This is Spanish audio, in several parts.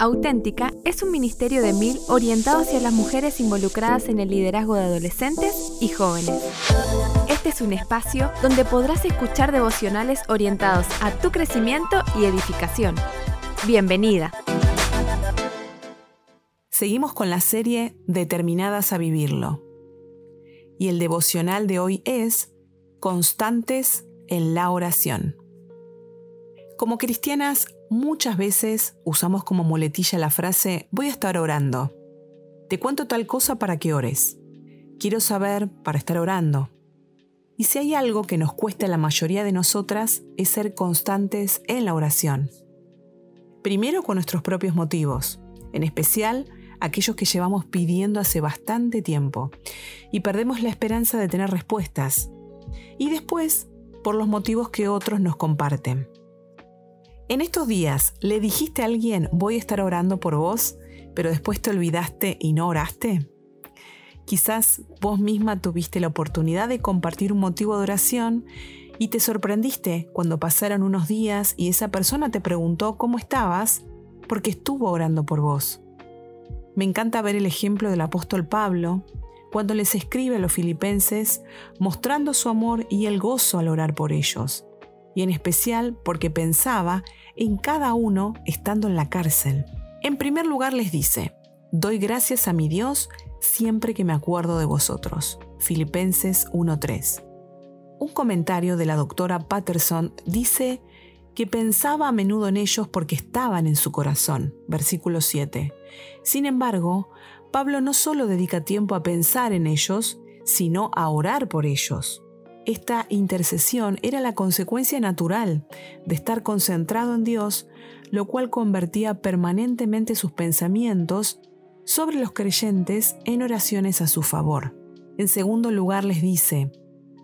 Auténtica es un ministerio de mil orientado hacia las mujeres involucradas en el liderazgo de adolescentes y jóvenes. Este es un espacio donde podrás escuchar devocionales orientados a tu crecimiento y edificación. Bienvenida. Seguimos con la serie Determinadas a vivirlo. Y el devocional de hoy es Constantes en la oración. Como cristianas Muchas veces usamos como muletilla la frase voy a estar orando. Te cuento tal cosa para que ores. Quiero saber para estar orando. Y si hay algo que nos cuesta a la mayoría de nosotras es ser constantes en la oración. Primero con nuestros propios motivos, en especial aquellos que llevamos pidiendo hace bastante tiempo y perdemos la esperanza de tener respuestas. Y después por los motivos que otros nos comparten. En estos días, ¿le dijiste a alguien voy a estar orando por vos, pero después te olvidaste y no oraste? Quizás vos misma tuviste la oportunidad de compartir un motivo de oración y te sorprendiste cuando pasaron unos días y esa persona te preguntó cómo estabas porque estuvo orando por vos. Me encanta ver el ejemplo del apóstol Pablo cuando les escribe a los filipenses mostrando su amor y el gozo al orar por ellos y en especial porque pensaba en cada uno estando en la cárcel. En primer lugar les dice, doy gracias a mi Dios siempre que me acuerdo de vosotros. Filipenses 1.3. Un comentario de la doctora Patterson dice que pensaba a menudo en ellos porque estaban en su corazón. Versículo 7. Sin embargo, Pablo no solo dedica tiempo a pensar en ellos, sino a orar por ellos. Esta intercesión era la consecuencia natural de estar concentrado en Dios, lo cual convertía permanentemente sus pensamientos sobre los creyentes en oraciones a su favor. En segundo lugar les dice,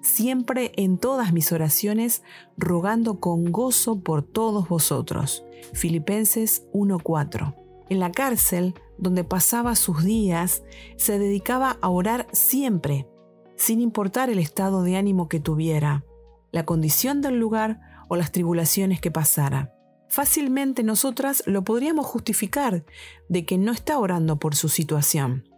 siempre en todas mis oraciones rogando con gozo por todos vosotros. Filipenses 1:4. En la cárcel, donde pasaba sus días, se dedicaba a orar siempre sin importar el estado de ánimo que tuviera, la condición del lugar o las tribulaciones que pasara. Fácilmente nosotras lo podríamos justificar de que no está orando por su situación.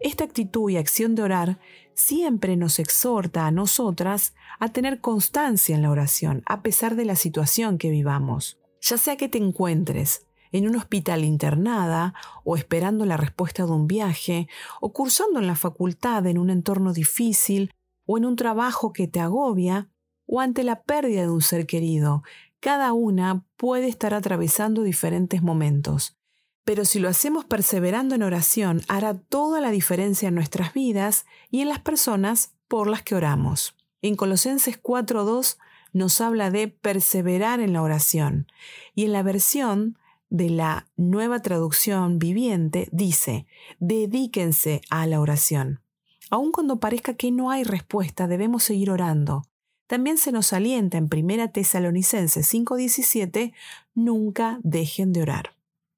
Esta actitud y acción de orar siempre nos exhorta a nosotras a tener constancia en la oración, a pesar de la situación que vivamos. Ya sea que te encuentres en un hospital internada o esperando la respuesta de un viaje o cursando en la facultad en un entorno difícil o en un trabajo que te agobia o ante la pérdida de un ser querido. Cada una puede estar atravesando diferentes momentos. Pero si lo hacemos perseverando en oración, hará toda la diferencia en nuestras vidas y en las personas por las que oramos. En Colosenses 4.2 nos habla de perseverar en la oración y en la versión de la nueva traducción viviente dice, dedíquense a la oración. Aun cuando parezca que no hay respuesta, debemos seguir orando. También se nos alienta en 1 Tesalonicenses 5:17, nunca dejen de orar.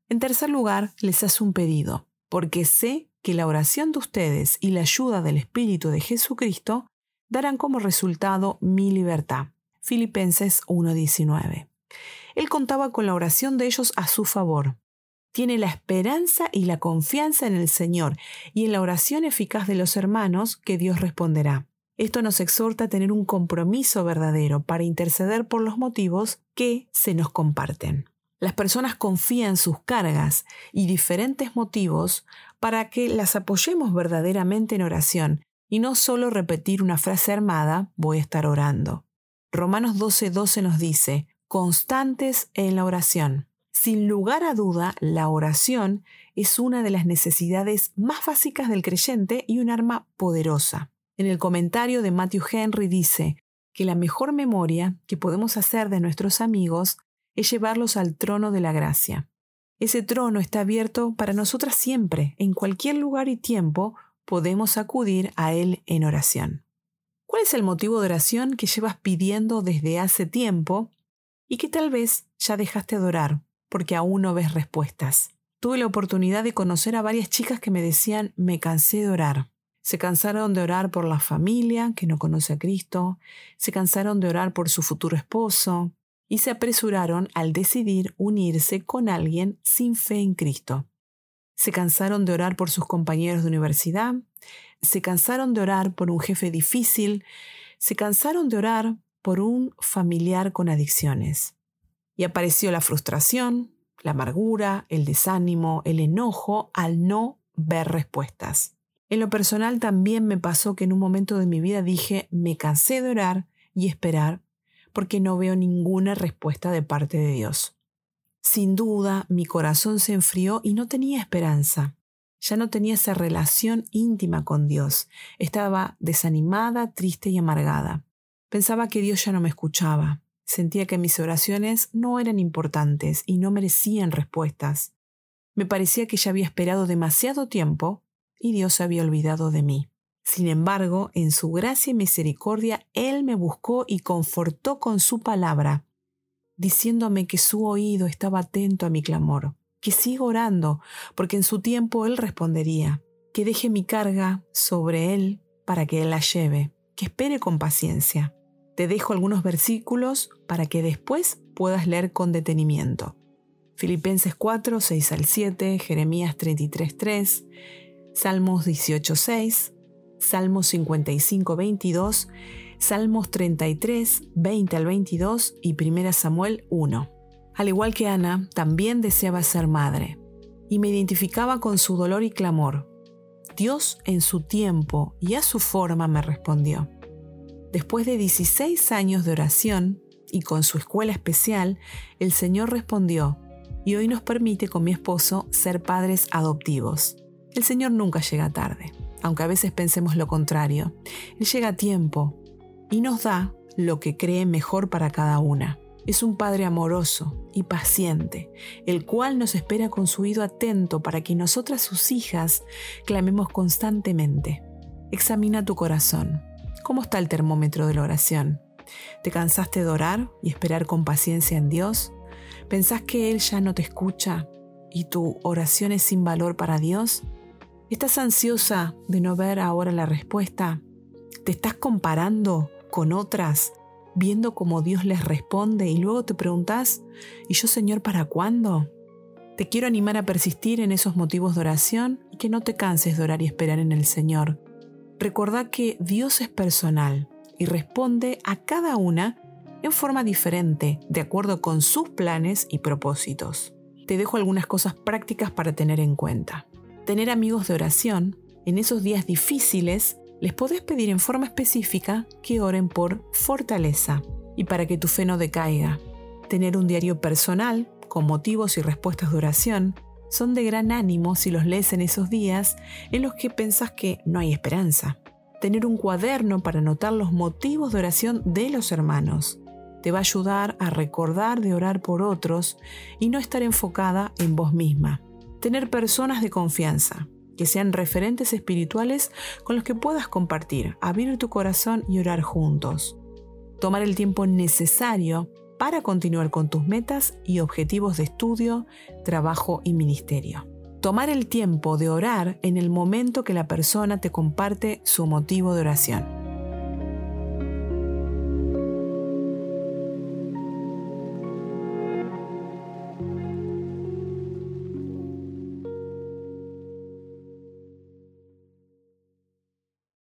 En tercer lugar, les hace un pedido, porque sé que la oración de ustedes y la ayuda del Espíritu de Jesucristo darán como resultado mi libertad. Filipenses 1:19. Él contaba con la oración de ellos a su favor. Tiene la esperanza y la confianza en el Señor y en la oración eficaz de los hermanos que Dios responderá. Esto nos exhorta a tener un compromiso verdadero para interceder por los motivos que se nos comparten. Las personas confían sus cargas y diferentes motivos para que las apoyemos verdaderamente en oración y no solo repetir una frase armada, voy a estar orando. Romanos 12:12 12 nos dice, constantes en la oración. Sin lugar a duda, la oración es una de las necesidades más básicas del creyente y un arma poderosa. En el comentario de Matthew Henry dice que la mejor memoria que podemos hacer de nuestros amigos es llevarlos al trono de la gracia. Ese trono está abierto para nosotras siempre, en cualquier lugar y tiempo podemos acudir a él en oración. ¿Cuál es el motivo de oración que llevas pidiendo desde hace tiempo y que tal vez ya dejaste de orar porque aún no ves respuestas. Tuve la oportunidad de conocer a varias chicas que me decían, me cansé de orar. Se cansaron de orar por la familia que no conoce a Cristo, se cansaron de orar por su futuro esposo, y se apresuraron al decidir unirse con alguien sin fe en Cristo. Se cansaron de orar por sus compañeros de universidad, se cansaron de orar por un jefe difícil, se cansaron de orar por un familiar con adicciones. Y apareció la frustración, la amargura, el desánimo, el enojo al no ver respuestas. En lo personal también me pasó que en un momento de mi vida dije, me cansé de orar y esperar porque no veo ninguna respuesta de parte de Dios. Sin duda, mi corazón se enfrió y no tenía esperanza. Ya no tenía esa relación íntima con Dios. Estaba desanimada, triste y amargada. Pensaba que Dios ya no me escuchaba. Sentía que mis oraciones no eran importantes y no merecían respuestas. Me parecía que ya había esperado demasiado tiempo y Dios había olvidado de mí. Sin embargo, en su gracia y misericordia, Él me buscó y confortó con su palabra, diciéndome que su oído estaba atento a mi clamor, que siga orando, porque en su tiempo Él respondería, que deje mi carga sobre Él para que Él la lleve, que espere con paciencia. Te dejo algunos versículos para que después puedas leer con detenimiento. Filipenses 4, 6 al 7, Jeremías 33, 3, Salmos 18, 6, Salmos 55, 22, Salmos 33, 20 al 22 y 1 Samuel 1. Al igual que Ana, también deseaba ser madre, y me identificaba con su dolor y clamor. Dios en su tiempo y a su forma me respondió. Después de 16 años de oración y con su escuela especial, el Señor respondió, y hoy nos permite con mi esposo ser padres adoptivos. El Señor nunca llega tarde aunque a veces pensemos lo contrario. Él llega a tiempo y nos da lo que cree mejor para cada una. Es un Padre amoroso y paciente, el cual nos espera con su oído atento para que nosotras sus hijas clamemos constantemente. Examina tu corazón. ¿Cómo está el termómetro de la oración? ¿Te cansaste de orar y esperar con paciencia en Dios? ¿Pensás que Él ya no te escucha y tu oración es sin valor para Dios? ¿Estás ansiosa de no ver ahora la respuesta? ¿Te estás comparando con otras, viendo cómo Dios les responde y luego te preguntas, ¿y yo Señor para cuándo? Te quiero animar a persistir en esos motivos de oración y que no te canses de orar y esperar en el Señor. Recordá que Dios es personal y responde a cada una en forma diferente, de acuerdo con sus planes y propósitos. Te dejo algunas cosas prácticas para tener en cuenta tener amigos de oración, en esos días difíciles les podés pedir en forma específica que oren por fortaleza y para que tu fe no decaiga. Tener un diario personal con motivos y respuestas de oración son de gran ánimo si los lees en esos días en los que pensás que no hay esperanza. Tener un cuaderno para anotar los motivos de oración de los hermanos te va a ayudar a recordar de orar por otros y no estar enfocada en vos misma tener personas de confianza, que sean referentes espirituales con los que puedas compartir, abrir tu corazón y orar juntos. Tomar el tiempo necesario para continuar con tus metas y objetivos de estudio, trabajo y ministerio. Tomar el tiempo de orar en el momento que la persona te comparte su motivo de oración.